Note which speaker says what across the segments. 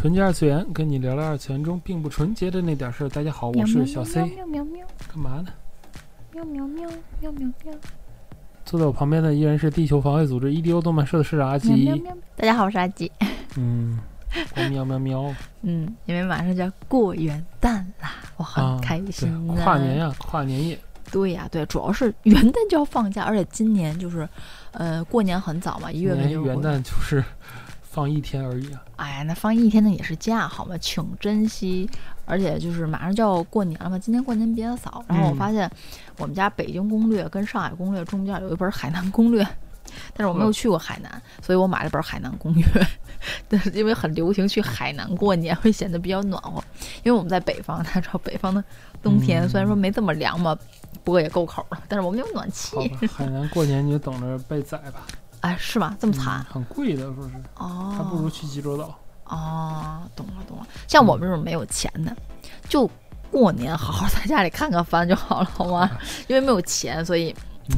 Speaker 1: 纯洁二次元，跟你聊聊二次元中并不纯洁的那点事儿。大家好，我是小 C。
Speaker 2: 喵喵喵，
Speaker 1: 干嘛呢？
Speaker 2: 喵喵喵，喵喵喵，
Speaker 1: 坐在我旁边的依然是地球防卫组织 EDO 动漫社的社长阿吉。
Speaker 2: 喵喵喵。大家好，我是阿吉。
Speaker 1: 嗯，光喵喵喵。
Speaker 2: 嗯，因为马上就要过元旦啦，我很开心、
Speaker 1: 跨年呀，跨年夜。
Speaker 2: 对呀、对，主要是元旦就要放假，而且今年就是，呃，过年很早嘛，一月份就元
Speaker 1: 旦就是放一天而已啊。
Speaker 2: 哎呀，那放一天的也是假，好吗？请珍惜。而且就是马上就要过年了嘛，今天过年比较早。然后我
Speaker 1: 嗯
Speaker 2: 发现我们家北京攻略跟上海攻略中间有一本海南攻略，但是我没有去过海南，所以我买了本海南攻略。但是因为很流行去海南过年，会显得比较暖和。因为我们在北方，大家知道北方的冬天
Speaker 1: 嗯
Speaker 2: 虽然说没这么凉嘛，不过也够口了，但是我们有暖气
Speaker 1: 海南过年你就等着被宰吧。
Speaker 2: 哎，是吗？这么惨
Speaker 1: 嗯？很贵的，说是，
Speaker 2: 哦，
Speaker 1: 还不如去济州岛。
Speaker 2: 哦，懂了懂了。像我们这种没有钱的，就过年好好在家里看看番就好了，好吗？因为没有钱，所以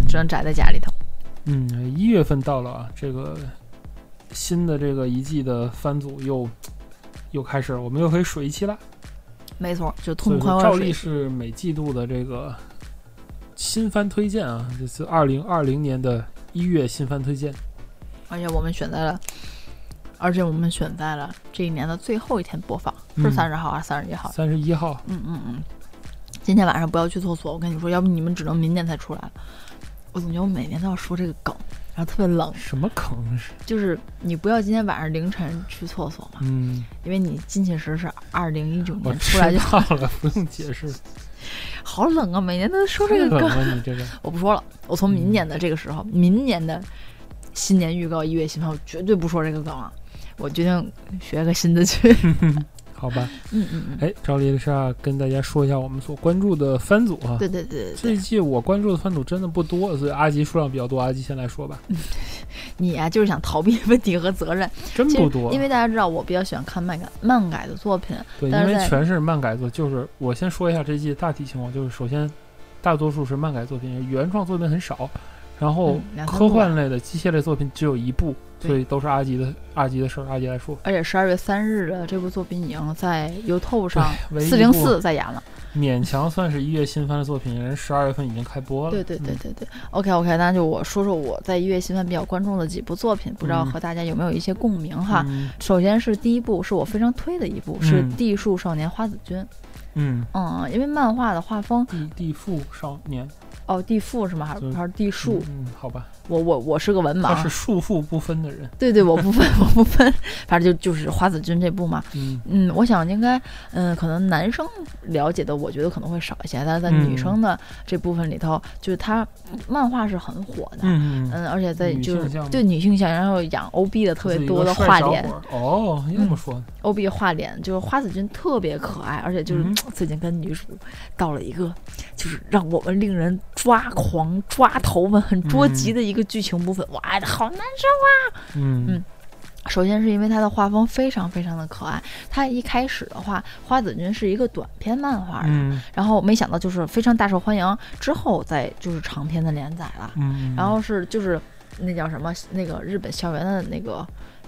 Speaker 2: 只能宅在家里头。
Speaker 1: 嗯，一月份到了啊，这个新的这个一季的番组又又开始了，我们又可以水一期了。
Speaker 2: 没错，就痛快照。
Speaker 1: 例是每季度的这个新番推荐啊，这次二零二零年的一月新番推荐。
Speaker 2: 而且我们选在了，而且我们选在了这一年的最后一天播放，是
Speaker 1: 嗯
Speaker 2: 三十号还是三十一号？
Speaker 1: 三十一号，
Speaker 2: 嗯嗯嗯。今天晚上不要去厕所，我跟你说，要不你们只能明年才出来了。我总觉得我每年都要说这个梗，特别冷，
Speaker 1: 什么坑是？
Speaker 2: 就是你不要今天晚上凌晨去厕所嘛，
Speaker 1: 嗯，
Speaker 2: 因为你进去时是二零一九年出
Speaker 1: 知
Speaker 2: 来就
Speaker 1: 好了，不用解释。
Speaker 2: 好冷啊！每年都说这个梗。我不说了。我从明年的这个时候，明年的新年预告一月新番，我绝对不说这个梗了。我决定学个新的去。
Speaker 1: 好吧，
Speaker 2: 嗯嗯嗯，
Speaker 1: 哎，照例是要跟大家说一下我们所关注的番组啊。
Speaker 2: 对对对
Speaker 1: 这一季我关注的番组真的不多，所以阿吉数量比较多。阿吉先来说吧，
Speaker 2: 你呀、就是想逃避问题和责任。
Speaker 1: 真不多。
Speaker 2: 因为大家知道我比较喜欢看漫改漫改的作品，
Speaker 1: 对，因为全是漫改作，就是我先说一下这季大体情况，就是首先大多数是漫改作品，原创作品很少，然后科幻类的、机械类作品只有一部，
Speaker 2: 对
Speaker 1: 所以都是阿吉的阿吉的事儿，阿吉来说。
Speaker 2: 而且十二月三日的这部作品已经在 YouTube 上四零四在演了。
Speaker 1: 勉强算是一月新番的作品，人十二月份已经开播了。
Speaker 2: 对对对
Speaker 1: 嗯，
Speaker 2: 对对，OK OK，那就我说说我在一月新番比较关注的几部作品，不知道
Speaker 1: 嗯
Speaker 2: 和大家有没有一些共鸣哈。
Speaker 1: 嗯
Speaker 2: 首先是第一部是我非常推的一部，是
Speaker 1: 嗯《
Speaker 2: 地术少年花子君》。
Speaker 1: 嗯，
Speaker 2: 嗯，因为漫画的画风，
Speaker 1: 地地富少年
Speaker 2: 哦，地富是吗？还
Speaker 1: 是
Speaker 2: 还是地术？
Speaker 1: 嗯，好吧，
Speaker 2: 我我我是个文盲
Speaker 1: 他是，束缚不分的人。
Speaker 2: 对对，我不分我不分，反正就就是花子君这部嘛。
Speaker 1: 嗯
Speaker 2: 嗯，我想应该，嗯，可能男生了解的，我觉得可能会少一些，但是在
Speaker 1: 嗯
Speaker 2: 女生的这部分里头，就是他漫画是很火的。
Speaker 1: 嗯嗯，
Speaker 2: 嗯，而且在就是对女性向，然后养 OB 的特别多的画脸
Speaker 1: 脸。哦，这么说
Speaker 2: ，，OB 画脸就是花子君特别可爱，而且就是
Speaker 1: 嗯
Speaker 2: 最近跟女主到了一个就是让我们令人抓狂、抓头发、很捉急的一个剧情部分，哇，好难受。
Speaker 1: 嗯。
Speaker 2: 嗯。首先是因为它的画风非常非常的可爱，它一开始的话，花子君是一个短篇漫画的，
Speaker 1: 嗯。
Speaker 2: 然后没想到就是非常大受欢迎，之后再就是长篇的连载了。
Speaker 1: 嗯，
Speaker 2: 然后是就是那叫什么那个日本校园的那个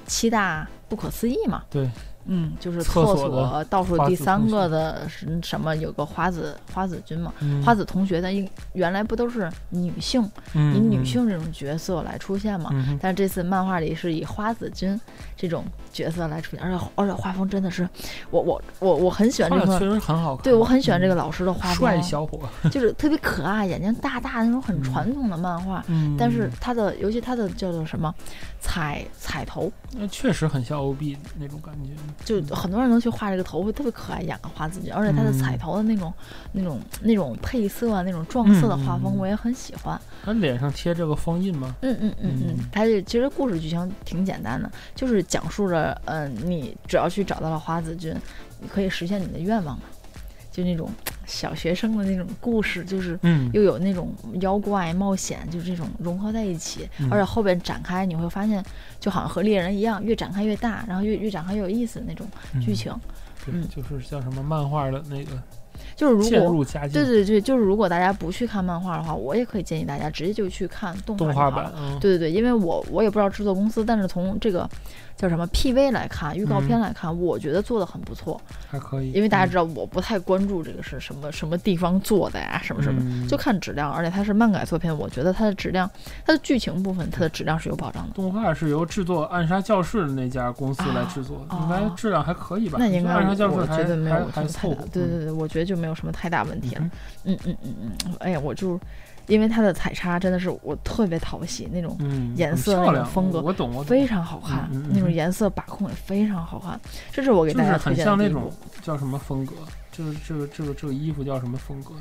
Speaker 2: 七大不可思议嘛，
Speaker 1: 对，
Speaker 2: 嗯，就是
Speaker 1: 厕
Speaker 2: 厕
Speaker 1: 所
Speaker 2: 倒数第三个的什什么有个花子花子君嘛，
Speaker 1: 嗯。
Speaker 2: 花子同学但一原来不都是女性
Speaker 1: 嗯
Speaker 2: 以女性这种角色来出现嘛，
Speaker 1: 嗯
Speaker 2: 但是这次漫画里是以花子君这种角色来出现，而且而且画风真的是我我我我很喜欢这个。
Speaker 1: 确实很好看，
Speaker 2: 对，我很喜欢这个
Speaker 1: 嗯
Speaker 2: 老师的画风，
Speaker 1: 帅小伙，
Speaker 2: 就是特别可爱，眼睛大大的那种很传统的漫画，
Speaker 1: 嗯，
Speaker 2: 但是他的，尤其他的叫做什么彩彩头，
Speaker 1: 那确实很像 OB 那种感觉，
Speaker 2: 就很多人都去画这个头，会特别可爱，养个花子君，而且他的
Speaker 1: 嗯
Speaker 2: 彩头的那种、那种、那种配色啊，那种撞色的画风，我也很喜欢。
Speaker 1: 他脸上贴这个封印吗？
Speaker 2: 嗯嗯嗯嗯
Speaker 1: 嗯，
Speaker 2: 它这其实故事剧情挺简单的，就是讲述着，嗯、你只要去找到了花子君，你可以实现你的愿望嘛，就那种小学生的那种故事，就是
Speaker 1: 嗯，
Speaker 2: 又有那种妖怪冒险，就是这种融合在一起，
Speaker 1: 嗯。
Speaker 2: 而且后边展开你会发现，就好像和猎人一样，越展开越大，然后越越展开越有意思的那种剧情。嗯。
Speaker 1: 就是叫什么漫画的那个
Speaker 2: 就是如果对对对，就是如果大家不去看漫画的话，我也可以建议大家直接就去看动画
Speaker 1: 版，嗯，
Speaker 2: 对对对，因为我我也不知道制作公司，但是从这个叫什么 PV 来看，预告片来看，我觉得做的很不错。
Speaker 1: 还可以，
Speaker 2: 因为大家
Speaker 1: 嗯
Speaker 2: 知道我不太关注这个是什么什么地方做的呀，什么什么，
Speaker 1: 嗯
Speaker 2: 就看质量。而且它是漫改作品，我觉得它的质量，它的剧情部分，它的质量是有保障的。
Speaker 1: 动画是由制作《暗杀教室》的那家公司来制作的，
Speaker 2: 啊
Speaker 1: 应该质量还可以吧？
Speaker 2: 那应该
Speaker 1: 暗杀教室
Speaker 2: 我
Speaker 1: 还
Speaker 2: 觉得没有
Speaker 1: 还
Speaker 2: 什么太大对对对，我觉得就没有什么太大问题了
Speaker 1: 嗯。
Speaker 2: 嗯嗯嗯嗯，哎呀，我就因为它的彩插真的是我特别讨喜那种。
Speaker 1: 嗯，
Speaker 2: 颜色那种风格
Speaker 1: 我懂我懂，
Speaker 2: 非常好看，
Speaker 1: 嗯嗯嗯
Speaker 2: 那种颜色把控也非常好看，这是我给大家推荐
Speaker 1: 像那种。叫什么风格？这个这个这个这个衣服叫什么风格？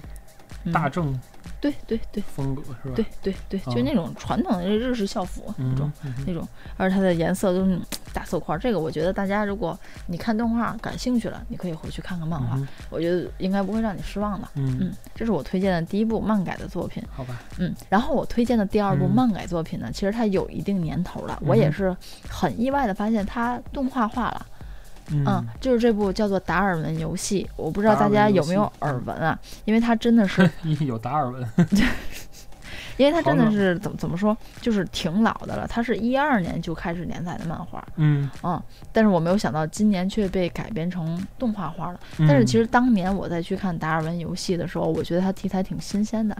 Speaker 2: 嗯
Speaker 1: 大正
Speaker 2: 对对对
Speaker 1: 风格是吧？
Speaker 2: 对对对，就
Speaker 1: 嗯
Speaker 2: 那种传统的日式校服那种那种，而且它的颜色都是那种大色块儿。这个我觉得大家如果你看动画感兴趣了，你可以回去看看漫画，我觉得应该不会让你失望的。
Speaker 1: 嗯
Speaker 2: 嗯，这是我推荐的第一部漫改的作品。
Speaker 1: 好吧，
Speaker 2: 嗯，然后我推荐的第二部
Speaker 1: 嗯
Speaker 2: 漫改作品呢，其实它有一定年头了，我也
Speaker 1: 嗯
Speaker 2: 是很意外的发现它动画化了。
Speaker 1: 嗯
Speaker 2: 嗯，就是这部叫做《达尔文游戏》，我不知道大家有没有耳闻啊？因为它真的是
Speaker 1: 有达尔文，
Speaker 2: 因为它真的是怎么怎么说，就是挺老的了。它是一二年就开始连载的漫画，
Speaker 1: 嗯，
Speaker 2: 嗯，但是我没有想到今年却被改编成动画化了。但是其
Speaker 1: 实
Speaker 2: 实当年我在去看达尔文游戏的时候，我觉得它题材挺新鲜的。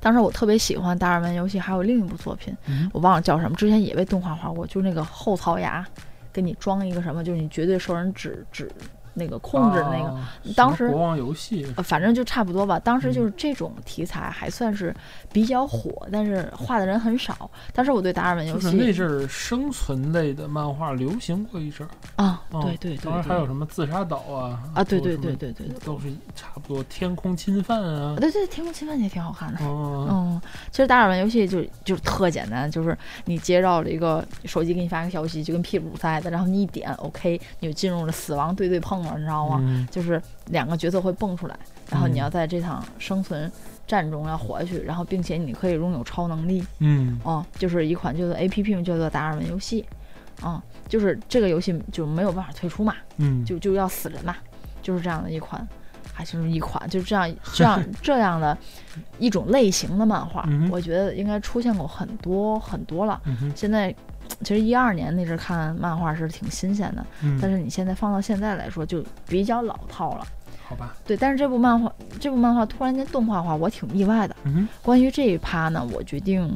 Speaker 2: 当时我特别喜欢达尔文游戏，还有另一部作品，
Speaker 1: 嗯
Speaker 2: 我忘了叫什么，之前也被动画化过，就是那个后槽牙，给你装一个什么，就是你绝对受人指指那个控制的那个，
Speaker 1: 哦
Speaker 2: 当时
Speaker 1: 国王游戏
Speaker 2: 呃，反正就差不多吧。当时
Speaker 1: 嗯
Speaker 2: 就是这种题材还算是比较火，但是画的人很少。当时我对达尔文游
Speaker 1: 就是那阵儿生存类的漫画流行过一阵儿，
Speaker 2: 啊，
Speaker 1: 嗯
Speaker 2: 对对对
Speaker 1: 当然还有什么自杀岛啊
Speaker 2: 啊，对对对对对对，
Speaker 1: 都是差不多天空侵犯啊，
Speaker 2: 对对，天空侵犯也挺好看的。
Speaker 1: 嗯
Speaker 2: 嗯，其实达尔文游戏就就特简单，就是你接到了一个手机给你发个消息，就跟屁股赛的，然后你一点 OK，你就进入了死亡对对碰了，你知道吗？
Speaker 1: 嗯。
Speaker 2: 就是两个角色会蹦出来，然后你
Speaker 1: 嗯
Speaker 2: 要在这场生存战中要活下去，然后并且你可以拥有超能力，
Speaker 1: 嗯。
Speaker 2: 嗯，就是一款叫做 A P P 叫做达尔文游戏，嗯，就是这个游戏就没有办法退出嘛，
Speaker 1: 嗯，
Speaker 2: 就就要死人嘛，就是这样的一款，还是一款，就是这样 这样这样的一种类型的漫画，
Speaker 1: 嗯
Speaker 2: 我觉得应该出现过很多很多了。
Speaker 1: 嗯
Speaker 2: 现在其实一二年那阵儿看漫画是挺新鲜的，
Speaker 1: 嗯，
Speaker 2: 但是你现在放到现在来说就比较老套了。
Speaker 1: 好吧，
Speaker 2: 对，但是这部漫画这部漫画突然间动画化，我挺意外的。
Speaker 1: 嗯
Speaker 2: 关于这一趴呢，我决定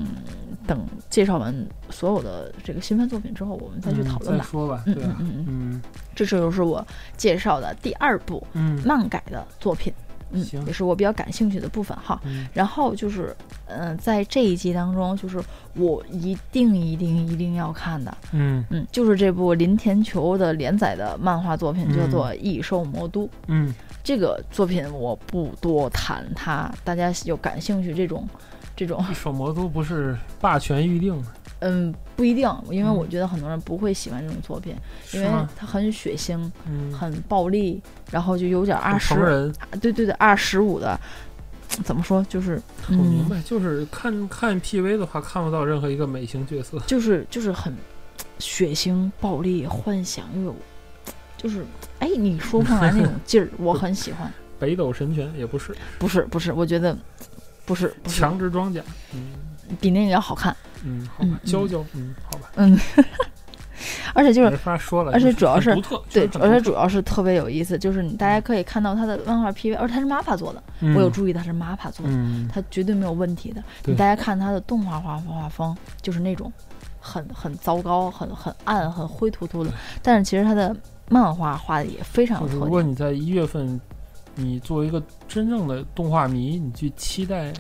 Speaker 2: 等介绍完所有的这个新番作品之后，我们再去
Speaker 1: 嗯
Speaker 2: 讨论吧。
Speaker 1: 再说吧，
Speaker 2: 嗯
Speaker 1: 对啊，
Speaker 2: 嗯嗯
Speaker 1: 嗯。
Speaker 2: 这就是我介绍的第二部
Speaker 1: 嗯。
Speaker 2: 漫改的作品，嗯，
Speaker 1: 行。
Speaker 2: 也是我比较感兴趣的部分哈。
Speaker 1: 嗯。
Speaker 2: 然后就是，嗯、在这一季当中，就是我一定一定一定要看的，
Speaker 1: 嗯。
Speaker 2: 嗯，就是这部林田球的连载的漫画作品，
Speaker 1: 嗯。
Speaker 2: 叫做《异兽魔都》。
Speaker 1: 嗯。
Speaker 2: 这个作品我不多谈它，大家有感兴趣这种，这种，
Speaker 1: 一手魔都不是霸权预定吗？
Speaker 2: 嗯，不一定，因为
Speaker 1: 嗯
Speaker 2: 我觉得很多人不会喜欢这种作品，因为？它很血腥、
Speaker 1: 嗯，
Speaker 2: 很暴力，然后就有点二十对对对，二十五的，怎么说？就是嗯，
Speaker 1: 我明白，就是看看 PV 的话，看不到任何一个美型角色。
Speaker 2: 就是就是很血腥、暴力、幻想，又有就是哎，你说不上来那种劲儿，我很喜欢。
Speaker 1: 北斗神拳也不是，
Speaker 2: 不是不是，我觉得不是不是，
Speaker 1: 强制装甲，嗯
Speaker 2: 比那个要好看。
Speaker 1: 嗯，好吧娇娇，嗯，好吧，
Speaker 2: 嗯，而且就是
Speaker 1: 没法说了，
Speaker 2: 而且主要是
Speaker 1: 独特，
Speaker 2: 对，而且主要是特别有意思，就是你大家可以看到他的漫画 PV，而且他是 MAPPA 做的，我有
Speaker 1: 嗯
Speaker 2: 注意他是 MAPPA 做的，
Speaker 1: 嗯，
Speaker 2: 他绝对没有问题的。你大家看他的动画画画风，就是那种很很糟糕、很很暗、很灰突突的，但是其实他的漫画画的也非常有
Speaker 1: 就是
Speaker 2: 特点。
Speaker 1: 如果你在一月份，你作为一个真正的动画迷，你去期待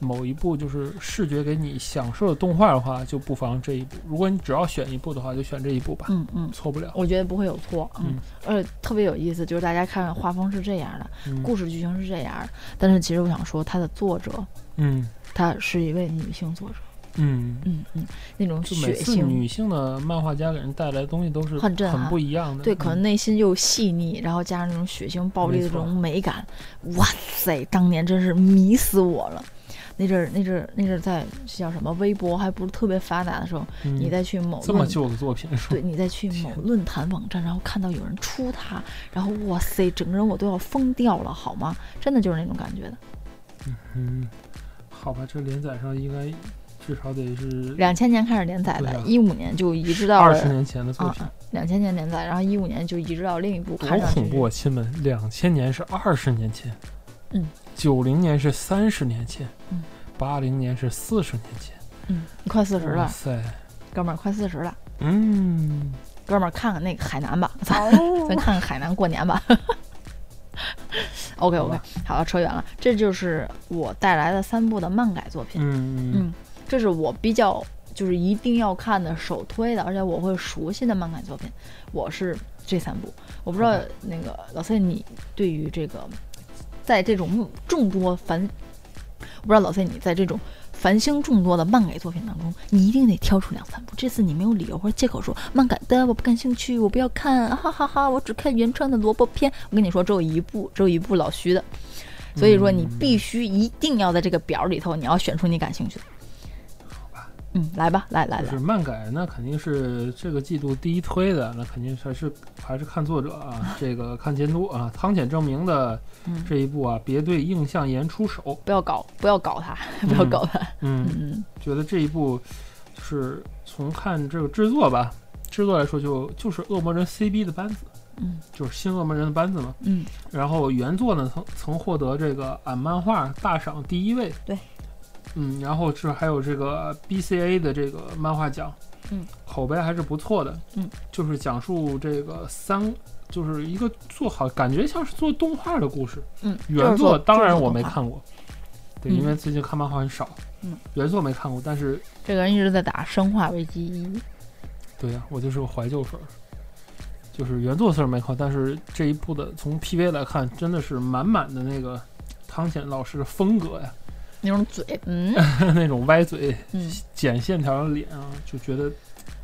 Speaker 1: 某一部就是视觉给你享受的动画的话，就不妨这一部。如果你只要选一部的话，就选这一部吧，
Speaker 2: 嗯嗯，
Speaker 1: 错不了。
Speaker 2: 我觉得不会有错，嗯，而且特别有意思，就是大家看画风是这样的，
Speaker 1: 嗯。
Speaker 2: 故事剧情是这样的，但是其实我想说，它的作者
Speaker 1: 嗯。
Speaker 2: 她是一位女性作者，
Speaker 1: 嗯，
Speaker 2: 嗯嗯，那种血腥，
Speaker 1: 女性的漫画家给人带来的东西都是
Speaker 2: 很震撼
Speaker 1: 不一样的。
Speaker 2: 对，可能
Speaker 1: 嗯
Speaker 2: 内心又细腻，然后加上那种血腥暴力的这种美感，哇塞，当年真是迷死我了。那阵儿，那阵儿，那阵儿在叫什么微博还不是特别发达的时候，
Speaker 1: 嗯
Speaker 2: 你再去某
Speaker 1: 这么旧的作品
Speaker 2: 对，你再去某论坛网站，然后看到有人出它，然后哇塞，整个人我都要疯掉了，好吗？真的就是那种感觉的。
Speaker 1: 嗯，好吧，这连载上应该至少得是
Speaker 2: 两千年开始连载的，一五年就移植到了
Speaker 1: 二十年前的作品。
Speaker 2: 啊，，两千年连载，然后一五年就移植到另一部，
Speaker 1: 多
Speaker 2: 看上去。
Speaker 1: 恐怖啊，亲们！两千年是二十年前，
Speaker 2: 嗯，
Speaker 1: 九零年是三十年前，
Speaker 2: 嗯，
Speaker 1: 八零年是四十年前，
Speaker 2: 嗯，你快四十了，
Speaker 1: 哇塞，
Speaker 2: 哥们儿，快四十了，
Speaker 1: 嗯，
Speaker 2: 哥们儿，看看那个海南吧，咱 咱看看海南过年吧。OK OK，好了，扯远了，这就是我带来的三部的漫改作品。
Speaker 1: 嗯嗯。
Speaker 2: 嗯，这是我比较就是一定要看的首推的，而且我会熟悉的漫改作品。我是这三部，我不知道那个老 C 你对于这个，在这种众多繁，我不知道老 C 你在这种繁星众多的漫改作品当中，你一定得挑出两三部。这次你没有理由或者借口说漫改的我不感兴趣，我不要看，哈哈哈我只看原创的萝卜片。我跟你说，只有一部，只有一部老徐的。所以说，你必须一定要在这个表里头，你要选出你感兴趣的。嗯，来吧，来来来
Speaker 1: 就是，漫改，那肯定是这个季度第一推的，那肯定还是还是看作者啊，这个看监督啊，汤浅证明的
Speaker 2: 嗯
Speaker 1: 这一部啊，别对映像岩出手，
Speaker 2: 不要搞，不要搞他，不要搞他。
Speaker 1: 嗯，
Speaker 2: 嗯
Speaker 1: 觉得这一部就是从看这个制作吧，制作来说就就是恶魔人 CB 的班子，
Speaker 2: 嗯
Speaker 1: 就是新恶魔人的班子嘛。
Speaker 2: 嗯
Speaker 1: 然后原作呢曾曾获得这个俺漫画大赏第一位，
Speaker 2: 对，
Speaker 1: 嗯，然后是还有这个 BCA 的这个漫画奖，
Speaker 2: 嗯，
Speaker 1: 口碑还是不错的，
Speaker 2: 嗯，
Speaker 1: 就是讲述这个三。就是一个做好，感觉像是做动画的故事。
Speaker 2: 嗯，
Speaker 1: 原作当然我没看过，对，
Speaker 2: 嗯
Speaker 1: 因为最近看漫画很少。
Speaker 2: 嗯，
Speaker 1: 原作没看过，但是
Speaker 2: 这个人一直在打《生化危机一》。
Speaker 1: 对呀、我就是个怀旧粉儿。就是原作虽然没看，但是这一部的从 PV 来看，真的是满满的那个汤浅老师的风格呀，
Speaker 2: 那种嘴，嗯
Speaker 1: 那种歪嘴、
Speaker 2: 嗯
Speaker 1: 剪线条的脸啊，就觉得，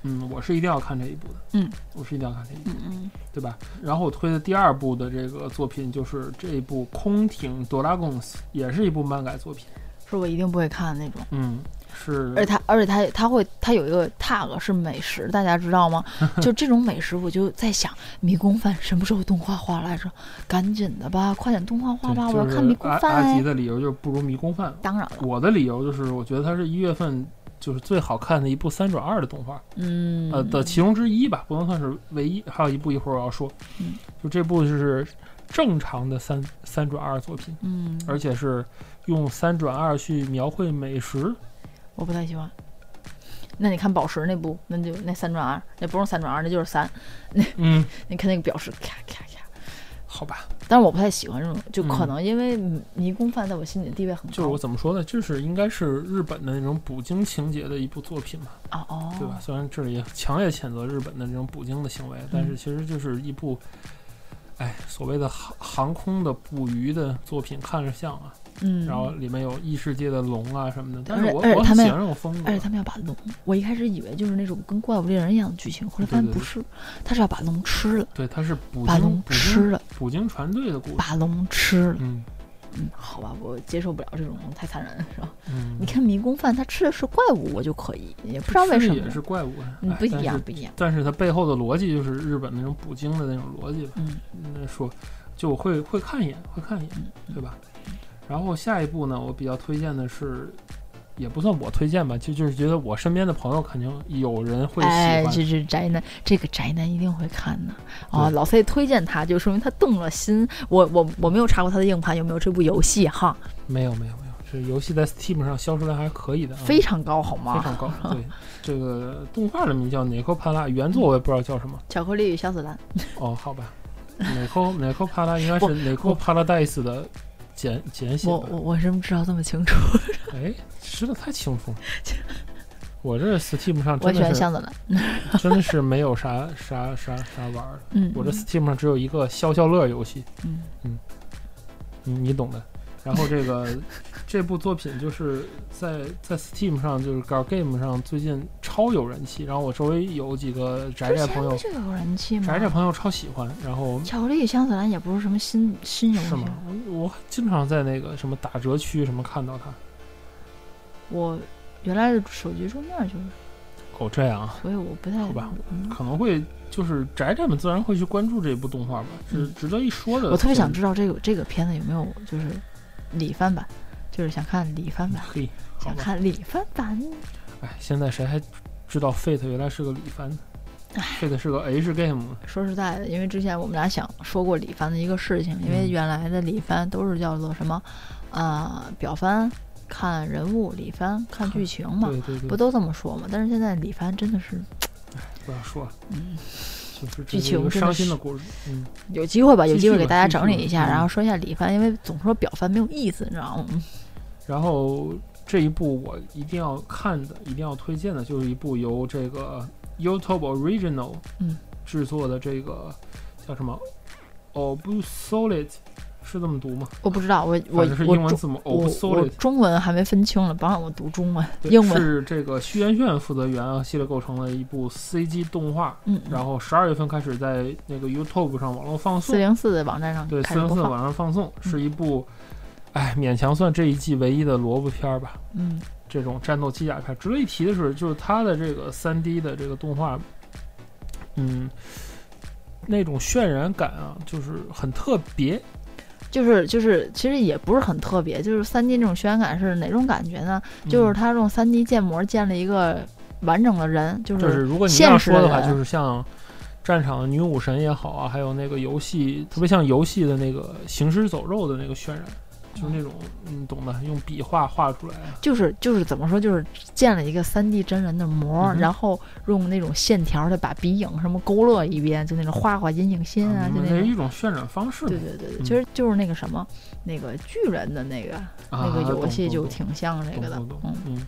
Speaker 1: 嗯，我是一定要看这一部的。
Speaker 2: 嗯，
Speaker 1: 我是一定要看这一部，
Speaker 2: 嗯嗯
Speaker 1: 对吧？然后我推的第二部的这个作品就是这一部《空挺哆啦公司》，也是一部漫改作品。
Speaker 2: 是我一定不会看的那种。
Speaker 1: 嗯，是
Speaker 2: 而且它，而且它，它会，它有一个 tag 是美食，大家知道吗？就这种美食，我就在想，迷宫饭什么时候动画化来着？赶紧的吧，快点动画化吧，我要看迷宫饭
Speaker 1: 阿阿吉
Speaker 2: 哎。
Speaker 1: 的理由就是不如迷宫饭。
Speaker 2: 当然了，
Speaker 1: 我的理由就是，我觉得它是一月份就是最好看的一部三转二的动画，
Speaker 2: 嗯，
Speaker 1: 呃的其中之一吧，不能算是唯一。还有一部一会儿我要说，
Speaker 2: 嗯，
Speaker 1: 就这部就是正常的三三转二作品，
Speaker 2: 嗯，
Speaker 1: 而且是用三转二去描绘美食。
Speaker 2: 我不太喜欢。那你看宝石那部，那就那三转二，那不是三转二，那就是三。
Speaker 1: 那嗯，
Speaker 2: 你看那个表示，咔咔咔。
Speaker 1: 好吧，
Speaker 2: 但是我不太喜欢这种，就可
Speaker 1: 嗯
Speaker 2: 能因为迷宫饭在我心里的地位很高
Speaker 1: 就是我怎么说呢？就是应该是日本的那种捕鲸情节的一部作品嘛，
Speaker 2: 哦哦，
Speaker 1: 对吧？虽然这里强烈谴责日本的这种捕鲸的行为，但
Speaker 2: 嗯
Speaker 1: 是其实就是一部，哎，所谓的航航空的捕鱼的作品，看着像啊，
Speaker 2: 嗯，
Speaker 1: 然后里面有异世界的龙啊什么的，但是我
Speaker 2: 他们
Speaker 1: 我很喜欢这种风格
Speaker 2: 而且，他们要把龙，我一开始以为就是那种跟怪物猎人一样的剧情，后来发现不是，他是要把龙吃了，
Speaker 1: 对，它是捕
Speaker 2: 把龙
Speaker 1: 鲸
Speaker 2: 吃了，
Speaker 1: 捕鲸船队的故事，
Speaker 2: 把龙吃了。
Speaker 1: 嗯
Speaker 2: 嗯，好吧，我接受不了这种太残忍，是吧？
Speaker 1: 嗯，
Speaker 2: 你看迷宫饭，他吃的是怪物，我就可以，也不知道为什么
Speaker 1: 也是怪物
Speaker 2: 不一样，不一样。
Speaker 1: 但是它背后的逻辑就是日本那种捕鲸的那种逻辑吧。
Speaker 2: 嗯
Speaker 1: 那说就会会看一眼，会看一眼，
Speaker 2: 嗯
Speaker 1: 对吧？然后下一步呢，我比较推荐的是，也不算我推荐吧，就就是觉得我身边的朋友肯定有人会喜
Speaker 2: 哎，
Speaker 1: 欢。
Speaker 2: 这是宅男，这个宅男一定会看的啊！老 C 推荐他，就说明他动了心。我我我没有查过他的硬盘有没有这部游戏哈，
Speaker 1: 没有没有没有，这游戏在 Steam 上销售量还是可以的啊，
Speaker 2: 非常高好吗？
Speaker 1: 非常高。对，这个动画的名叫《哪颗帕拉》，原作我也不知道叫什么。
Speaker 2: 巧克力与小紫兰，
Speaker 1: 哦，好吧，哪颗哪颗帕拉应该是
Speaker 2: 我
Speaker 1: 哪颗 Paradise 的简简写。
Speaker 2: 我我我真不知道这么清楚？
Speaker 1: 哎，知道太清楚了。我这 Steam 上
Speaker 2: 我
Speaker 1: 真的是
Speaker 2: 喜欢箱子了。
Speaker 1: 真的是没有啥啥啥啥玩儿的。
Speaker 2: 嗯，
Speaker 1: 我这 Steam 上只有一个消消乐游戏，
Speaker 2: 嗯
Speaker 1: 你你懂的。然后这个这部作品就是在在 Steam 上，就是 g a r Game 上最近超有人气。然后我周围有几个宅宅朋友，
Speaker 2: 前不就有人气吗？
Speaker 1: 宅宅朋友超喜欢。然后
Speaker 2: 巧克力香子兰也不是什么新新游戏
Speaker 1: 是吗？我我经常在那个什么打折区什么看到它。
Speaker 2: 我原来的手机桌面就是，
Speaker 1: 哦，这样啊，
Speaker 2: 所以我不太
Speaker 1: 好吧
Speaker 2: 嗯
Speaker 1: 可能会就是宅宅们自然会去关注这部动画吧，是
Speaker 2: 嗯
Speaker 1: 值得一说的。
Speaker 2: 我特别想知道这个这个片子有没有就是里番版，就是想看李帆版。想看李帆版。
Speaker 1: 哎，现在谁还知道 Fate 原来是个里番
Speaker 2: 唉
Speaker 1: ？Fate 是个 H game，
Speaker 2: 说实在的，因为之前我们俩想说过李帆的一个事情，因为
Speaker 1: 嗯
Speaker 2: 原来的李帆都是叫做什么，呃，表帆看人物，李帆看剧 情嘛，
Speaker 1: 对对对，
Speaker 2: 不都这么说嘛？但是现在李帆真的是，
Speaker 1: 不要说了，
Speaker 2: 嗯，
Speaker 1: 就是
Speaker 2: 剧情
Speaker 1: 伤心的故事。嗯，
Speaker 2: 有机会吧，有机会给大家整理一下，
Speaker 1: 嗯
Speaker 2: 然后说一下李帆，因为总说表帆没有意思，你知道吗？嗯
Speaker 1: 然后这一部我一定要看的，一定要推荐的，就是一部由这个 YouTube Original
Speaker 2: 嗯
Speaker 1: 制作的这个叫什么 Obsolete，是这么读吗？
Speaker 2: 我不知道，我我
Speaker 1: 英文字母
Speaker 2: 我我
Speaker 1: Obsolete。
Speaker 2: 中文还没分清了，帮让我读中文，英文，
Speaker 1: 是这个虚元炫负责原案系列构成了一部 CG 动画，
Speaker 2: 嗯，
Speaker 1: 然后十二月份开始在那个 YouTube 上网络放送
Speaker 2: 四，零四的网站上
Speaker 1: 对，四零四网上放送，
Speaker 2: 嗯
Speaker 1: 是一部，哎，勉强算这一季唯一的萝卜片儿吧。
Speaker 2: 嗯
Speaker 1: 这种战斗机甲片，值得一提的是，就是它的这个三 D 的这个动画，嗯，那种渲染感啊，就是很特别。
Speaker 2: 就是就是，其实也不是很特别，就是三 D 这种渲染感是哪种感觉呢？就是
Speaker 1: 嗯
Speaker 2: 它用三 D 建模建了一个完整的人，就
Speaker 1: 就是如果你这样
Speaker 2: 现实
Speaker 1: 说的话，就是像战场的女武神也好啊，还有那个游戏，特别像游戏的那个行尸走肉的那个渲染，就是那种你懂的，用笔画画出来啊。
Speaker 2: 就是就是怎么说，就是建了一个三 D 真人的模，
Speaker 1: 嗯
Speaker 2: 然后用那种线条的把鼻影什么勾勒一遍，就那种画画阴影心啊，就那种
Speaker 1: 一。种渲染方式嘛。
Speaker 2: 对对对对，
Speaker 1: 嗯
Speaker 2: 其实就是那个什么，那个巨人的那个、
Speaker 1: 啊
Speaker 2: 那个游戏就挺像这个的嗯，
Speaker 1: 嗯。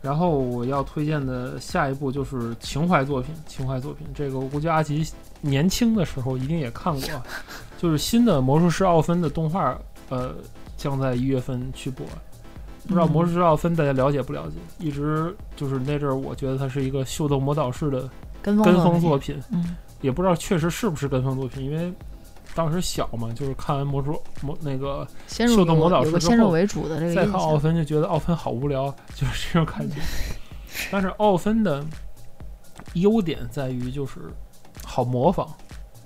Speaker 1: 然后我要推荐的下一部就是情怀作品，情怀作品。这个我估计阿吉年轻的时候一定也看过，就是新的魔术师奥芬的动画，呃，将在一月份去播。不知道
Speaker 2: 嗯
Speaker 1: 魔术师奥芬大家了解不了解？一直就是那阵儿，我觉得它是一个秀逗魔导士的
Speaker 2: 跟风作
Speaker 1: 作品，
Speaker 2: 嗯
Speaker 1: 也不知道确实是不是跟风作品，因为当时小嘛，就是看完魔术魔那个秀逗魔导
Speaker 2: 有
Speaker 1: 士之后
Speaker 2: 个先入为主的这个
Speaker 1: 再看奥
Speaker 2: 象。
Speaker 1: 芬就觉得奥芬好无聊，就是这种感觉。但是奥芬的优点在于就是好模仿，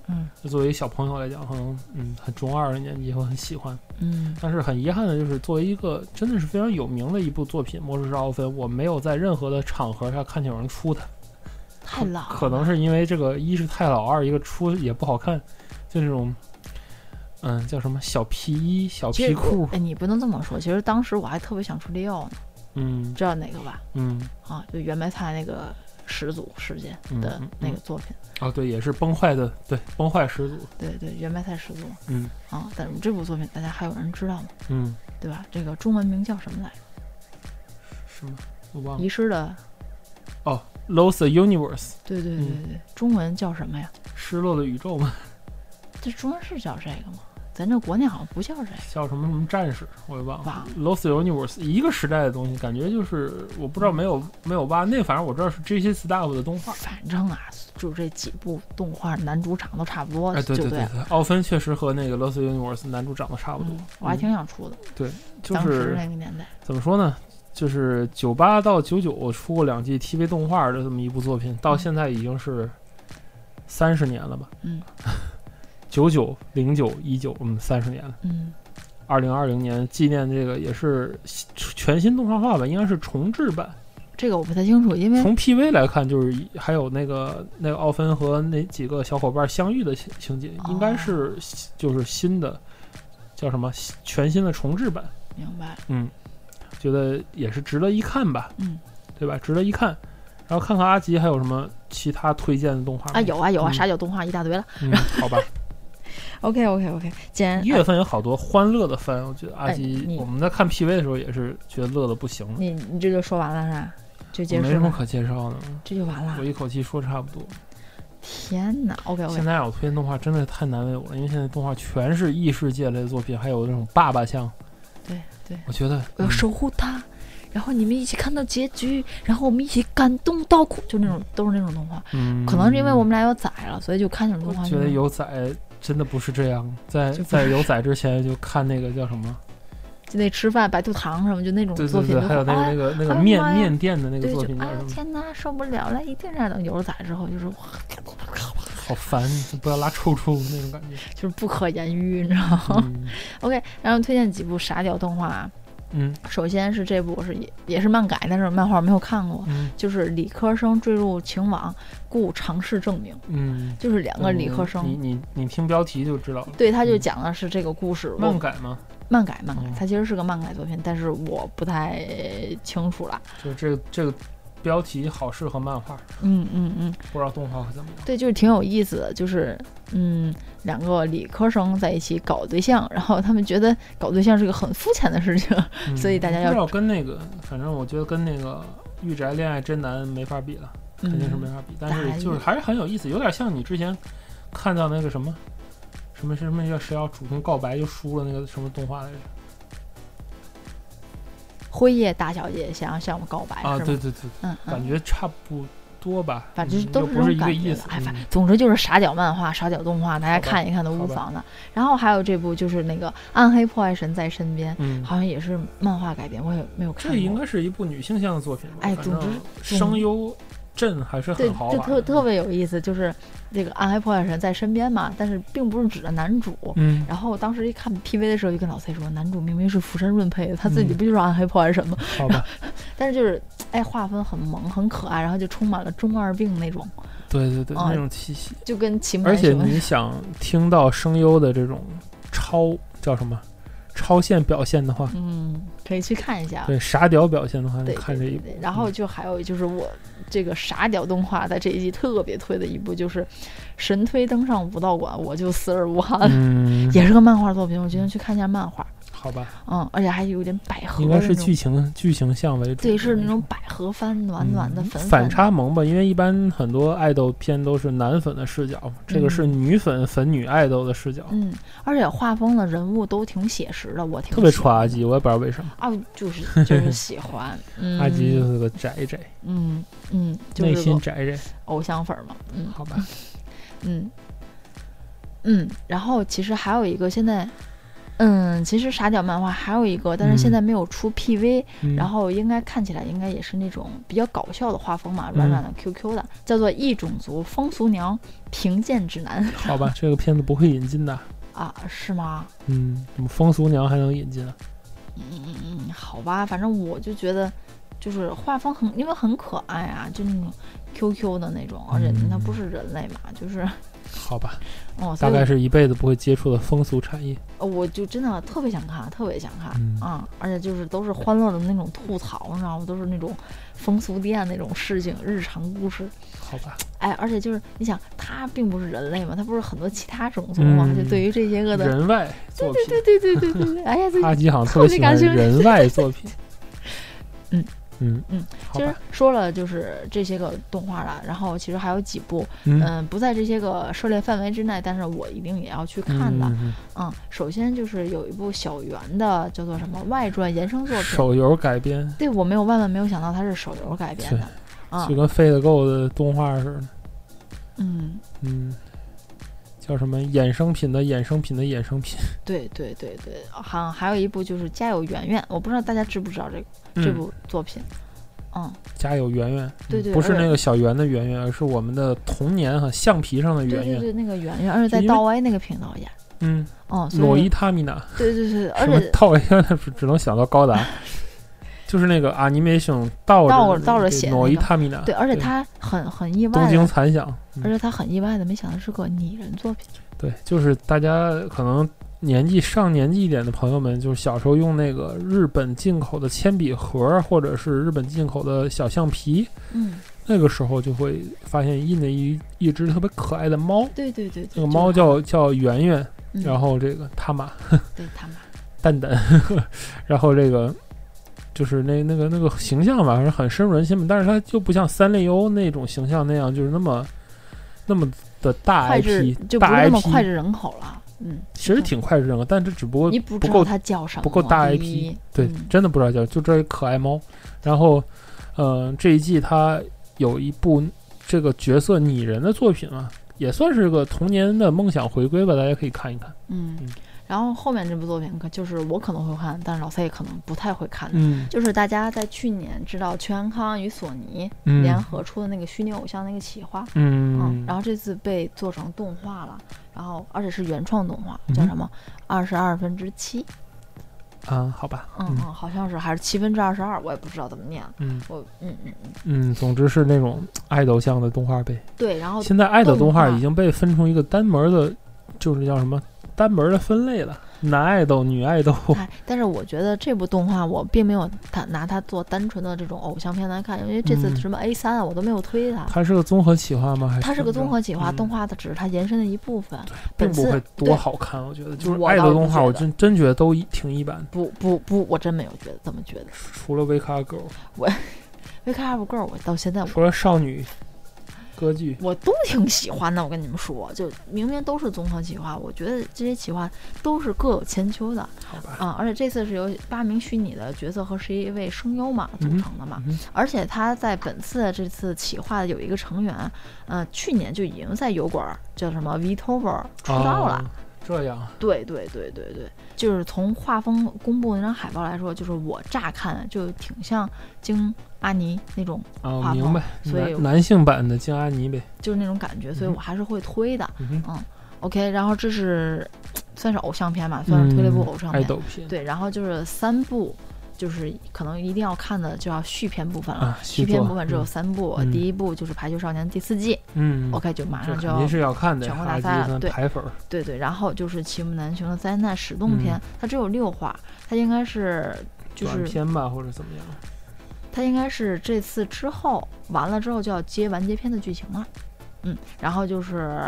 Speaker 2: 嗯
Speaker 1: 就作为小朋友来讲，可能嗯很中二的年纪会很喜欢。
Speaker 2: 嗯
Speaker 1: 但是很遗憾的就是，作为一个真的是非常有名的一部作品《魔术师奥芬》，我没有在任何的场合上看见有人出它。
Speaker 2: 太老了，
Speaker 1: 可能是因为这个一是太老，二一个出也不好看，就这种。嗯，叫什么小皮衣、小皮裤，
Speaker 2: 哎，你不能这么说。其实当时我还特别想出利奥呢，
Speaker 1: 嗯
Speaker 2: 知道哪个吧？
Speaker 1: 嗯，
Speaker 2: 啊，就原白菜那个始祖时间的那个作品。
Speaker 1: 哦对，也是崩坏的，对，崩坏始祖，
Speaker 2: 对对，原白菜始祖
Speaker 1: 嗯
Speaker 2: 啊。但是这部作品大家还有人知道吗？
Speaker 1: 嗯，
Speaker 2: 对吧？这个中文名叫什么来着？
Speaker 1: 什么？我忘了
Speaker 2: 遗失的，哦
Speaker 1: ，Lost the Universe，
Speaker 2: 对对对
Speaker 1: 嗯
Speaker 2: 对，中文叫什么呀？
Speaker 1: 失落的宇宙吗，
Speaker 2: 这中文是叫这个吗？咱这国内好像不叫这个。
Speaker 1: 叫什么什么战士，我也忘了。Lost the Universe，一个时代的东西，感觉就是我不知道没有没有吧，那反正我知道是 JC Staff 的动画。
Speaker 2: 反正啊，就这几部动画男主长都差不多，
Speaker 1: 哎，对。对对，奥芬确实和那个 Lost the Universe 男主长得差不多
Speaker 2: 嗯，，我还挺想出的，
Speaker 1: 就
Speaker 2: 当时
Speaker 1: 是
Speaker 2: 那个年代。
Speaker 1: 怎么说呢？就是九八到九九出过两季 TV 动画的这么一部作品，到
Speaker 2: 嗯
Speaker 1: 现在已经是三十年了吧？
Speaker 2: 嗯
Speaker 1: 九九、零九、一九，嗯，三十年了。
Speaker 2: 嗯
Speaker 1: 二零二零年纪念这个也是新全新动画化吧，应该是重制版。
Speaker 2: 这个我不太清楚，因为
Speaker 1: 从 PV 来看，就是还有那个那个奥芬和那几个小伙伴相遇的情情节，应该是就是新的叫什么全新的重制版。
Speaker 2: 明白。
Speaker 1: 嗯，觉得也是值得一看吧，
Speaker 2: 嗯
Speaker 1: 对吧？值得一看。然后看看阿吉还有什么其他推荐的动画
Speaker 2: 啊，有啊有啊，
Speaker 1: 嗯
Speaker 2: 傻九动画一大堆了。
Speaker 1: 嗯，好吧，
Speaker 2: OK OK OK，既然
Speaker 1: 一月份有好多欢乐的番，我觉得阿
Speaker 2: 哎
Speaker 1: 基，
Speaker 2: 你
Speaker 1: 我们在看 PV 的时候也是觉得乐的不行了。
Speaker 2: 你你这就说完了是吧？就结束，
Speaker 1: 没什么可介绍的，
Speaker 2: 这就完了
Speaker 1: 我。一口气说差不多。
Speaker 2: 天哪！OK
Speaker 1: 现
Speaker 2: OK，
Speaker 1: 在我推荐动画真的太难为我了，因为现在动画全是异世界类的作品，还有那种爸爸像。
Speaker 2: 对对，
Speaker 1: 我觉得嗯
Speaker 2: 我要守护他，然后你们一起看到结局，然后我们一起感动到哭，就那种都是那种动画。
Speaker 1: 嗯，
Speaker 2: 可能是因为我们俩有崽了，所以就看那种动画。
Speaker 1: 我觉得有仔真的不是这样，在在有仔之前就看那个叫什么？
Speaker 2: 就那吃饭白兔糖什么，就那种
Speaker 1: 对
Speaker 2: 作品，
Speaker 1: 对对，还有那个那个那个面面店的那个
Speaker 2: 对，
Speaker 1: 作品叫什么？
Speaker 2: 天哪，受不了了，一定要等有了崽之后，就是哇
Speaker 1: 好烦，不要拉臭臭那种感觉。
Speaker 2: 就是不可言喻，你知道吗、
Speaker 1: 嗯
Speaker 2: o k 然后推荐几部傻屌动画啊。
Speaker 1: 嗯
Speaker 2: 首先是这部是也也是漫改，但是漫画没有看过，
Speaker 1: 嗯
Speaker 2: 就是理科生坠入情网，故尝试证明，
Speaker 1: 嗯，
Speaker 2: 就是两个理科生。
Speaker 1: 你你你听标题就知道了。
Speaker 2: 对，他就
Speaker 1: 嗯
Speaker 2: 讲的是这个故事。我
Speaker 1: 漫改吗？
Speaker 2: 漫改漫改
Speaker 1: 嗯，
Speaker 2: 它其实是个漫改作品，但是我不太清楚了。
Speaker 1: 就这个这个标题好适合漫画，
Speaker 2: 嗯嗯嗯，
Speaker 1: 不知道动画会怎么样。
Speaker 2: 对，就是挺有意思的，就是嗯，两个理科生在一起搞对象，然后他们觉得搞对象是个很肤浅的事情。
Speaker 1: 嗯
Speaker 2: 所以大家要
Speaker 1: 不知道跟那个，反正我觉得跟那个《御宅恋爱真难》没法比了，肯定是没法比。但是就是还是很有意思，有点像你之前看到那个什么什么什么叫谁要主动告白就输了那个什么动画来着？
Speaker 2: 辉夜大小姐想要向我告白，
Speaker 1: 啊，对对对，
Speaker 2: 嗯嗯，
Speaker 1: 感觉差不多吧，
Speaker 2: 反正
Speaker 1: 嗯
Speaker 2: 都是这
Speaker 1: 又不是一个
Speaker 2: 种感觉的
Speaker 1: 意思。。
Speaker 2: 哎，反
Speaker 1: 嗯
Speaker 2: 总之就是傻屌漫画、傻屌动画，大家看一看都无妨的。然后还有这部就是那个《暗黑破坏神在身边》，
Speaker 1: 嗯，
Speaker 2: 好像也是漫画改编，我也没有看。
Speaker 1: 这应该是一部女性向的作品吧？
Speaker 2: 哎总之
Speaker 1: 声优阵还是，很豪华的，
Speaker 2: 就特特别有意思，就是这个暗黑破坏神在身边嘛，但是并不是指的男主。
Speaker 1: 嗯，
Speaker 2: 然后我当时一看 PV 的时候，就跟老 C 说，男主明明是福山润配的，他自己
Speaker 1: 嗯
Speaker 2: 不就是暗黑破坏神吗？
Speaker 1: 好吧，
Speaker 2: 但是就是，哎，画风很萌，很可爱，然后就充满了中二病那种，
Speaker 1: 对对对，
Speaker 2: 啊
Speaker 1: 那种气息。
Speaker 2: 就跟
Speaker 1: 而且你想听到声优的这种超叫什么超线表现的话，
Speaker 2: 嗯，可以去看一下。
Speaker 1: 对傻屌表现的话，看这一部
Speaker 2: 然后就还有就是我这个傻屌动画在这一季特别推的一部，就是神推登上武道馆，我就死而无憾，
Speaker 1: 嗯，
Speaker 2: 也是个漫画作品，我决定去看一下漫画。
Speaker 1: 好吧，
Speaker 2: 嗯，而且还有点百合，
Speaker 1: 应该是剧。情剧情向为主，
Speaker 2: 对，是那种百合番，暖暖的
Speaker 1: 嗯
Speaker 2: 粉粉的。
Speaker 1: 反差萌吧，因为一般很多爱豆片都是男粉的视角，这个是女粉粉女爱豆的视角，
Speaker 2: 嗯，而且画风的人物都挺写实的，我挺
Speaker 1: 特别戳阿基，我也不知道为什么，
Speaker 2: 啊，就是就是喜欢，嗯，
Speaker 1: 阿基就是个宅宅，
Speaker 2: 嗯嗯，就
Speaker 1: 内心宅宅，
Speaker 2: 偶像粉儿嘛，嗯
Speaker 1: 好吧，
Speaker 2: 嗯。嗯，然后其实还有一个现在。嗯，其实傻屌漫画还有一个，但是现
Speaker 1: 嗯。
Speaker 2: 在没有出 PV，、
Speaker 1: 嗯。
Speaker 2: 然后应该看起来应该也是那种比较搞笑的画风嘛，软软的 QQ 的，叫做《异种族风俗娘评鉴指南》
Speaker 1: 好吧，这个片子不会引进的，
Speaker 2: 啊，是吗？
Speaker 1: 嗯，怎么风俗娘还能引进啊？
Speaker 2: 嗯，好吧，反正我就觉得，就是画风很，因为很可爱啊，就那种 QQ 的那种，而且它不是人类嘛，就是，
Speaker 1: 好吧，
Speaker 2: 哦，
Speaker 1: 大概是一辈子不会接触的风俗产业。
Speaker 2: 我我就真的特别想看，特别想看
Speaker 1: 嗯
Speaker 2: 啊、而且就是都是欢乐的那种吐槽，你知道吗？都是那种风俗店那种事情、日常故事。
Speaker 1: 好吧，
Speaker 2: 哎，而且就是你想，它并不是人类嘛，它不是很多其他种族嘛，
Speaker 1: 嗯
Speaker 2: 就对于这些个的，
Speaker 1: 人外作品，
Speaker 2: 对对对对对对，哎呀，这
Speaker 1: 阿基好像特别喜欢
Speaker 2: 特别感兴趣
Speaker 1: 人外作品。
Speaker 2: 嗯
Speaker 1: 嗯。
Speaker 2: 嗯，其实，说了就是这些个动画了，然后其实还有几部，
Speaker 1: 嗯，
Speaker 2: 嗯、不在这些个涉猎范围之内，但是我一定也要去看的。
Speaker 1: 嗯
Speaker 2: 嗯，首先就是有一部小圆的叫做什么外传延伸作品，
Speaker 1: 手游改编，
Speaker 2: 对我没有万万没有想到它是手游改编的。啊
Speaker 1: 就，跟飞得够的动画似的。
Speaker 2: 嗯，
Speaker 1: 嗯，叫什么衍生品的衍生品的衍生品。
Speaker 2: 对对对对，好像还有一部就是《家有圆圆》，我不知道大家知不知道这个、这
Speaker 1: 嗯
Speaker 2: 部作品。嗯，
Speaker 1: 家有圆圆，
Speaker 2: 对对
Speaker 1: 嗯不是那个小圆的圆圆，而是我们的童年和橡皮上的
Speaker 2: 对
Speaker 1: 圆圆。
Speaker 2: 对对，那个圆圆，而且在道歪那个频道演。
Speaker 1: 嗯，
Speaker 2: 哦，所
Speaker 1: 诺伊
Speaker 2: 以
Speaker 1: 塔米娜，
Speaker 2: 对对对，而
Speaker 1: 什么
Speaker 2: 且
Speaker 1: 道 A 只只能想到高达，就是那个 animation 倒
Speaker 2: 倒
Speaker 1: 着
Speaker 2: 倒着写那个。
Speaker 1: 诺伊塔米娜，
Speaker 2: 对，而且他很很意
Speaker 1: 东京残响，嗯
Speaker 2: 而且他很意外的，没想到是个拟人作品。
Speaker 1: 对，就是大家可能年纪上年纪一点的朋友们，就是小时候用那个日本进口的铅笔盒，或者是日本进口的小橡皮，
Speaker 2: 嗯，
Speaker 1: 那个时候就会发现印的一一只特别可爱的猫，
Speaker 2: 对对对对，
Speaker 1: 那个猫叫叫圆圆，
Speaker 2: 嗯。
Speaker 1: 然后这个他玛
Speaker 2: 对他们，
Speaker 1: 蛋蛋，然后这个就是那那个那个形象吧，还是很深入人心嘛。但是它就不像三丽鸥那种形象那样，就是那么那么的大 IP，
Speaker 2: 就不那么脍炙人口了。嗯，
Speaker 1: 其实挺脍炙人口，但这只不过
Speaker 2: 你不
Speaker 1: 不够
Speaker 2: 知道它叫什么，
Speaker 1: 不够大 IP 对，
Speaker 2: 嗯
Speaker 1: 真的不知道叫，就这一可爱猫。然后，呃，这一季它有一部这个角色拟人的作品啊，也算是个童年的梦想回归吧，大家可以看一看。
Speaker 2: 嗯
Speaker 1: 嗯，
Speaker 2: 然后后面这部作品可就是我可能会看，但是老 C 可能不太会看。的。
Speaker 1: 嗯。
Speaker 2: 就是大家在去年知道邱安康与索尼
Speaker 1: 嗯。
Speaker 2: 联合出的那个虚拟偶像那个企划，嗯，
Speaker 1: 嗯，
Speaker 2: 然后这次被做成动画了，然后而且是原创动画，
Speaker 1: 嗯。
Speaker 2: 叫什么？二十二分之七，
Speaker 1: 啊，好吧，
Speaker 2: 嗯嗯，好像是还是七分之二十二，我也不知道怎么念，
Speaker 1: 嗯。
Speaker 2: 我嗯嗯嗯，
Speaker 1: 嗯，总之是那种爱豆向的动画呗。
Speaker 2: 对，然后
Speaker 1: 现在爱豆动画已经被分成一个单门的，就是叫什么单门的分类了，男爱豆、女爱豆。
Speaker 2: 哎，但是我觉得这部动画我并没有它拿它做单纯的这种偶像片来看，因为这次
Speaker 1: 嗯
Speaker 2: 什么 A 三啊，我都没有推它。
Speaker 1: 它是个综合企划吗？还是
Speaker 2: 它是个综合企划，
Speaker 1: 嗯
Speaker 2: 动画的只是它延伸的一部分。
Speaker 1: 并不会多好看，我觉得就是
Speaker 2: 我
Speaker 1: 爱豆动画，我真真觉得都一挺一般，
Speaker 2: 不不不，我真没有觉得这么觉得。
Speaker 1: 除了维卡
Speaker 2: girl，Wake Up Girl，我到现在我
Speaker 1: 除了少女
Speaker 2: 我都挺喜欢的。我跟你们说，就明明都是综合企划，我觉得这些企划都是各有千秋的
Speaker 1: 好吧，
Speaker 2: 啊。而且这次是由八名虚拟的角色和十一位声优嘛组成的嘛。
Speaker 1: 嗯
Speaker 2: 而且他在本次的这次企划的有一个成员，呃，去年就已经在油管儿叫什么 Vtuber 出道了。
Speaker 1: 哦这样，
Speaker 2: 对对对对对，就是从画风公布那张海报来说，就是我乍看就挺像京阿尼那种，画
Speaker 1: 明白，
Speaker 2: 风所以
Speaker 1: 男男性版的京阿尼呗，
Speaker 2: 就是那种感觉，所以
Speaker 1: 嗯
Speaker 2: 我还是会推的。
Speaker 1: 嗯哼
Speaker 2: ，OK，然后这是算是偶像片吧，算是推了一部偶像片，对，然后就是三部，就是可能一定要看的就要续篇部分了。
Speaker 1: 啊，
Speaker 2: 续
Speaker 1: 续
Speaker 2: 篇部分只有三部，
Speaker 1: 嗯。
Speaker 2: 第一部就是《排球少年》第四季、
Speaker 1: 嗯
Speaker 2: ，o k 就马上就要
Speaker 1: 这肯定是要看的，
Speaker 2: 全国大赛了对
Speaker 1: 排粉，
Speaker 2: 对对，然后就是《奇木楠雄的灾难始动篇》
Speaker 1: 嗯。
Speaker 2: 它只有六话，它应该是就是
Speaker 1: 短片吧，或者怎么样，
Speaker 2: 它应该是这次之后完了之后就要接完结篇的剧情了，嗯，然后就是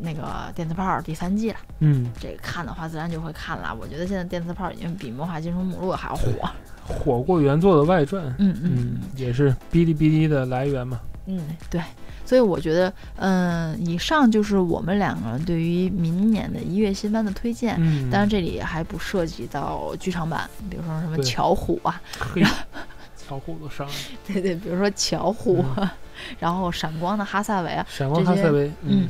Speaker 2: 那个电磁炮第三季了，
Speaker 1: 嗯，
Speaker 2: 这个看的话自然就会看了。我觉得现在电磁炮已经比魔法金属目录还要火，
Speaker 1: 火过原作的外传，
Speaker 2: 嗯嗯。
Speaker 1: 嗯，也是哔哩哔哩的来源嘛，
Speaker 2: 嗯，对。所以我觉得，嗯、以上就是我们两个人对于明年的一月新番的推荐。
Speaker 1: 嗯，
Speaker 2: 当然，这里还不涉及到剧场版，比如说什么巧虎啊，
Speaker 1: 嘿，巧虎都上了，
Speaker 2: 对对，比如说巧虎，然后闪光的哈萨维啊，
Speaker 1: 闪光哈萨维，
Speaker 2: 嗯，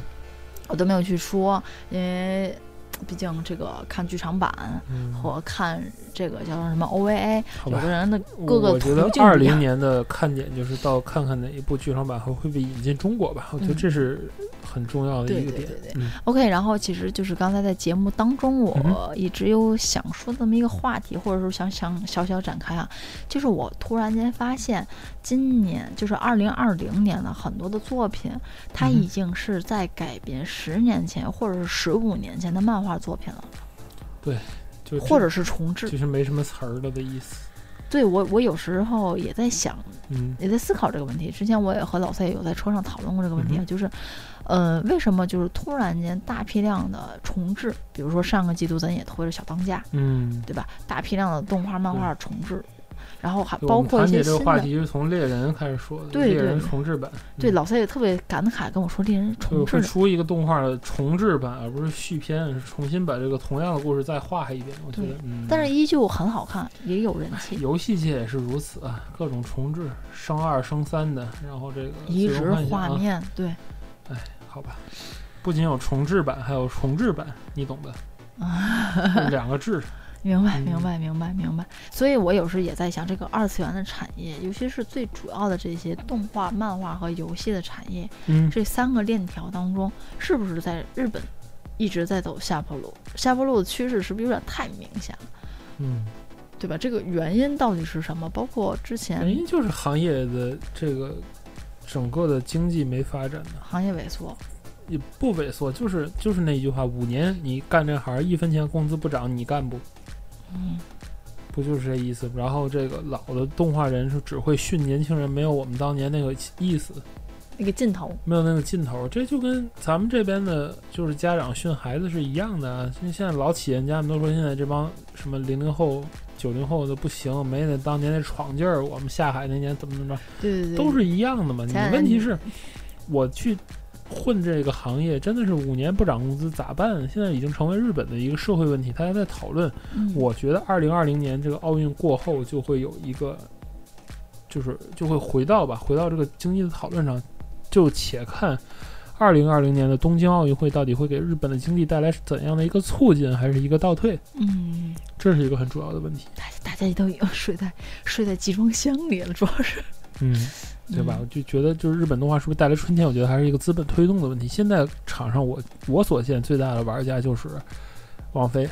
Speaker 2: 我都没有去说，因为毕竟这个看剧场版
Speaker 1: 嗯，
Speaker 2: 和看这个叫做什么 OVA，有的。人的各个
Speaker 1: 我觉得二零。年的看点就是到看看哪一部剧场版会会被引进中国吧，我觉得
Speaker 2: 嗯
Speaker 1: 这是很重要的一个点。
Speaker 2: 对对对
Speaker 1: 嗯
Speaker 2: OK，然后其实就是刚才在节目当中，
Speaker 1: 嗯
Speaker 2: 我一直有想说这么一个话题，或者说想想小小展开啊，就是我突然间发现，今年就是二零二零年的很多的作品，它已经是在改编十年前或者是十五年前的漫画作品了，对
Speaker 1: 就
Speaker 2: 或者是重置。
Speaker 1: 就是没什么词儿了的意思。
Speaker 2: 对我，我有时候也在想，
Speaker 1: 嗯
Speaker 2: 也在思考这个问题。之前我也和老赛有在车上讨论过这个问题，啊
Speaker 1: 嗯
Speaker 2: 就是，呃，为什么就是突然间大批量的重置？比如说上个季度咱也推了小当家，
Speaker 1: 嗯，
Speaker 2: 对吧？大批量的动画、漫画重置，然后还包括一
Speaker 1: 我们谈起这个
Speaker 2: 些新的。
Speaker 1: 话题是从猎人开始说的，
Speaker 2: 对
Speaker 1: 猎人
Speaker 2: 对
Speaker 1: 重置版。
Speaker 2: 对，
Speaker 1: 嗯
Speaker 2: 老赛也特别感慨跟我说，猎人重置的，
Speaker 1: 出一个动画的重置版，而不是续篇，是重新把这个同样的故事再画一遍。我觉得，嗯，
Speaker 2: 但是依旧很好看，也有人气。
Speaker 1: 游戏界也是如此啊，各种重置，升二升三的，然后这个
Speaker 2: 移植画面，对，
Speaker 1: 好吧，不仅有重置版，还有重置版，你懂的，是两个制。
Speaker 2: 明白，
Speaker 1: 嗯
Speaker 2: 明白，明白，明白。所以我有时也在想，这个二次元的产业，尤其是最主要的这些动画、漫画和游戏的产业，
Speaker 1: 嗯，
Speaker 2: 这三个链条当中，是不是在日本一直在走下坡路？下坡路的趋势是不是有点太明显了？
Speaker 1: 嗯，
Speaker 2: 对吧？这个原因到底是什么？包括之前
Speaker 1: 原因就是行业的这个整个的经济没发展呢，
Speaker 2: 行业萎缩，
Speaker 1: 也不萎缩，就是就是那句话，五年你干这行一分钱工资不涨，你干不？
Speaker 2: 嗯，
Speaker 1: 不就是这意思？然后这个老的动画人是只会训年轻人，没有我们当年那个意思。
Speaker 2: 那个劲头。
Speaker 1: 没有那个劲头，这就跟咱们这边的，就是家长训孩子是一样的啊。因为现在老企业家们都说，现在这帮什么零零后、九零后的不行，没那当年那闯劲儿。我们下海那年怎么怎么着，
Speaker 2: 对对对，
Speaker 1: 都是一样的嘛。你问题是，我去混这个行业，真的是五年不涨工资咋办？现在已经成为日本的一个社会问题，大家在讨论。
Speaker 2: 嗯
Speaker 1: 我觉得二零二零年这个奥运过后，就会有一个，就是就会回到吧，回到这个经济的讨论上。就且看二零二零年的东京奥运会到底会给日本的经济带来怎样的一个促进，还是一个倒退，
Speaker 2: 嗯，
Speaker 1: 这是一个很主要的问题。
Speaker 2: 大大家都已经睡在睡在集装箱里了，主要是
Speaker 1: 嗯，对吧？我就觉得，就是日本动画是不是带来春天？我觉得还是一个资本推动的问题。现在场上我我所见最大的玩家就是王菲，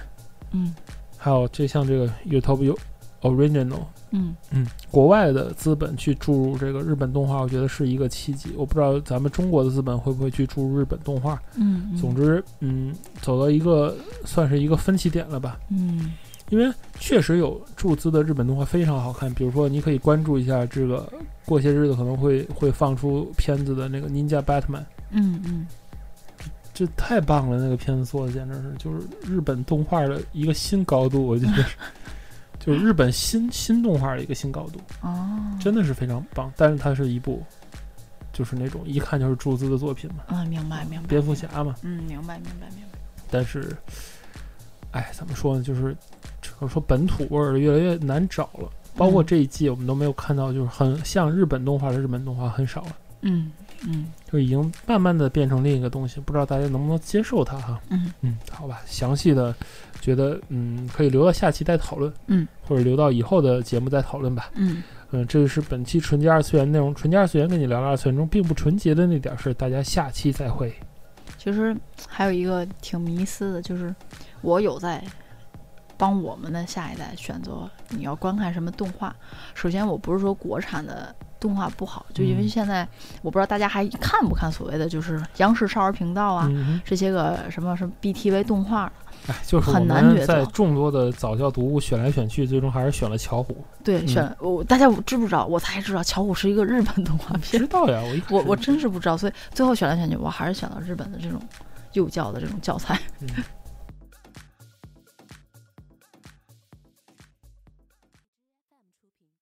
Speaker 2: 嗯
Speaker 1: 还有这像这个 YouTube Original。
Speaker 2: 嗯
Speaker 1: 嗯，国外的资本去注入这个日本动画，我觉得是一个契机。我不知道咱们中国的资本会不会去注入日本动画。
Speaker 2: 嗯，
Speaker 1: 总之，嗯，走到一个算是一个分歧点了吧。
Speaker 2: 嗯
Speaker 1: 因为确实有注资的日本动画非常好看，比如说你可以关注一下这个，过些日子可能会会放出片子的那个《Ninja Batman》，
Speaker 2: 嗯嗯
Speaker 1: 这太棒了，那个片子做的简直是就是日本动画的一个新高度，我觉得是，就是日本新新动画的一个新高度。
Speaker 2: 哦，
Speaker 1: 真的是非常棒，但是它是一部，就是那种一看就是注资的作品嘛，
Speaker 2: 嗯，明白明白，
Speaker 1: 蝙蝠侠嘛。
Speaker 2: 嗯，明白明白明白，
Speaker 1: 但是，哎，怎么说呢？就是只能说本土味儿越来越难找了。包括
Speaker 2: 嗯
Speaker 1: 这一季，我们都没有看到，就是很像日本动画的日本动画很少了，
Speaker 2: 嗯嗯
Speaker 1: 就已经慢慢的变成另一个东西。不知道大家能不能接受它哈？
Speaker 2: 嗯
Speaker 1: 嗯，好吧，详细的觉得嗯可以留到下期再讨论，
Speaker 2: 嗯，
Speaker 1: 或者留到以后的节目再讨论吧。
Speaker 2: 嗯
Speaker 1: 嗯，这个是本期纯洁二次元内容。纯洁二次元跟你聊聊二次元中并不纯洁的那点事，大家下期再会。
Speaker 2: 其实还有一个挺迷思的，就是我有在帮我们的下一代选择你要观看什么动画。首先，我不是说国产的动画不好，就因为
Speaker 1: 嗯
Speaker 2: 现在我不知道大家还看不看所谓的就是央视少儿频道啊。
Speaker 1: 嗯
Speaker 2: 这些个什么什么 BTV 动画，
Speaker 1: 哼，哎，就是
Speaker 2: 很难抉择
Speaker 1: 在众多的早教读物选来选去，最终还是选了巧虎。
Speaker 2: 对，选我大家知不知道？我才知道巧虎是一个日本动画片
Speaker 1: 知，道呀，我一
Speaker 2: 我我真是不知道，所以最后选来选去，我还是选了日本的这种幼教的这种教材。
Speaker 1: 嗯